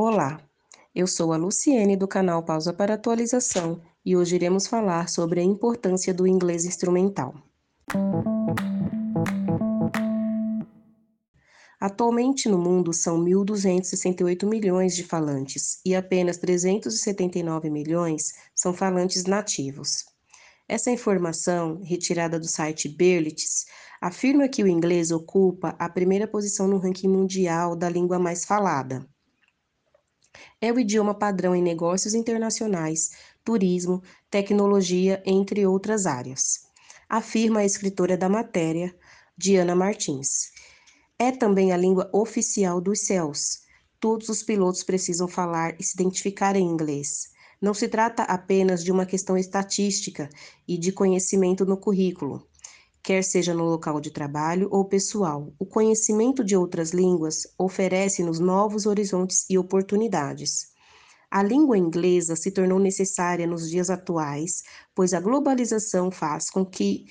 Olá, eu sou a Luciene do canal Pausa para Atualização e hoje iremos falar sobre a importância do inglês instrumental. Atualmente no mundo são 1.268 milhões de falantes e apenas 379 milhões são falantes nativos. Essa informação, retirada do site Berlitz, afirma que o inglês ocupa a primeira posição no ranking mundial da língua mais falada. É o idioma padrão em negócios internacionais, turismo, tecnologia, entre outras áreas, afirma a escritora da matéria, Diana Martins. É também a língua oficial dos céus. Todos os pilotos precisam falar e se identificar em inglês. Não se trata apenas de uma questão estatística e de conhecimento no currículo quer seja no local de trabalho ou pessoal. O conhecimento de outras línguas oferece-nos novos horizontes e oportunidades. A língua inglesa se tornou necessária nos dias atuais, pois a globalização faz com que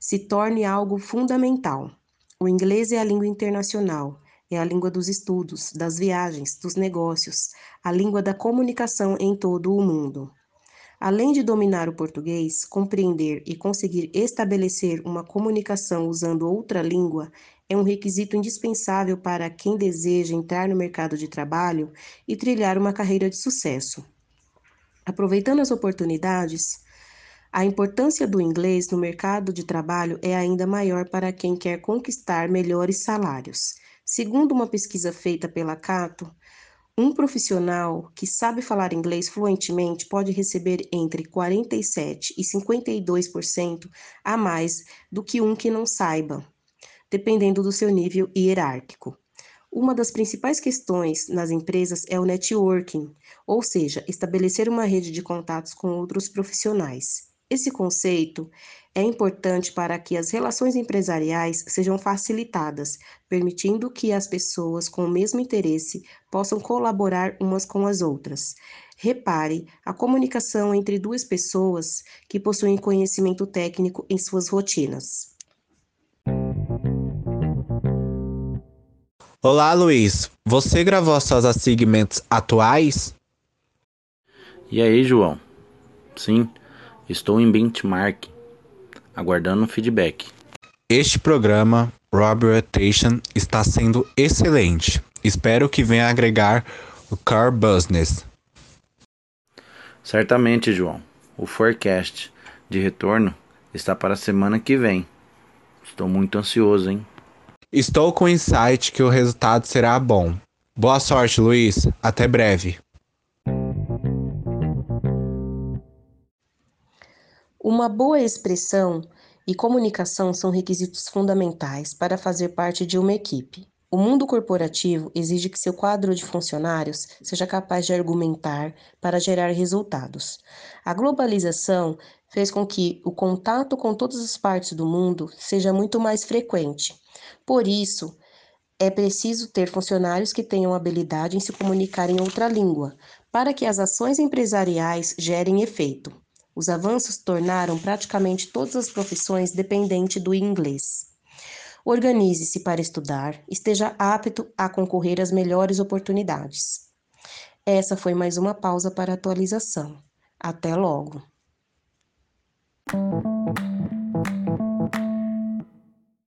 se torne algo fundamental. O inglês é a língua internacional, é a língua dos estudos, das viagens, dos negócios, a língua da comunicação em todo o mundo. Além de dominar o português, compreender e conseguir estabelecer uma comunicação usando outra língua é um requisito indispensável para quem deseja entrar no mercado de trabalho e trilhar uma carreira de sucesso. Aproveitando as oportunidades, a importância do inglês no mercado de trabalho é ainda maior para quem quer conquistar melhores salários. Segundo uma pesquisa feita pela Cato, um profissional que sabe falar inglês fluentemente pode receber entre 47% e 52% a mais do que um que não saiba, dependendo do seu nível hierárquico. Uma das principais questões nas empresas é o networking, ou seja, estabelecer uma rede de contatos com outros profissionais. Esse conceito é importante para que as relações empresariais sejam facilitadas, permitindo que as pessoas com o mesmo interesse possam colaborar umas com as outras. Repare a comunicação entre duas pessoas que possuem conhecimento técnico em suas rotinas. Olá, Luiz. Você gravou suas assignments atuais? E aí, João? Sim. Estou em benchmark, aguardando feedback. Este programa, Rob Rotation, está sendo excelente. Espero que venha agregar o Car Business. Certamente, João. O forecast de retorno está para a semana que vem. Estou muito ansioso, hein? Estou com o insight que o resultado será bom. Boa sorte, Luiz. Até breve. Uma boa expressão e comunicação são requisitos fundamentais para fazer parte de uma equipe. O mundo corporativo exige que seu quadro de funcionários seja capaz de argumentar para gerar resultados. A globalização fez com que o contato com todas as partes do mundo seja muito mais frequente. Por isso, é preciso ter funcionários que tenham habilidade em se comunicar em outra língua, para que as ações empresariais gerem efeito. Os avanços tornaram praticamente todas as profissões dependentes do inglês. Organize-se para estudar, esteja apto a concorrer às melhores oportunidades. Essa foi mais uma pausa para atualização. Até logo!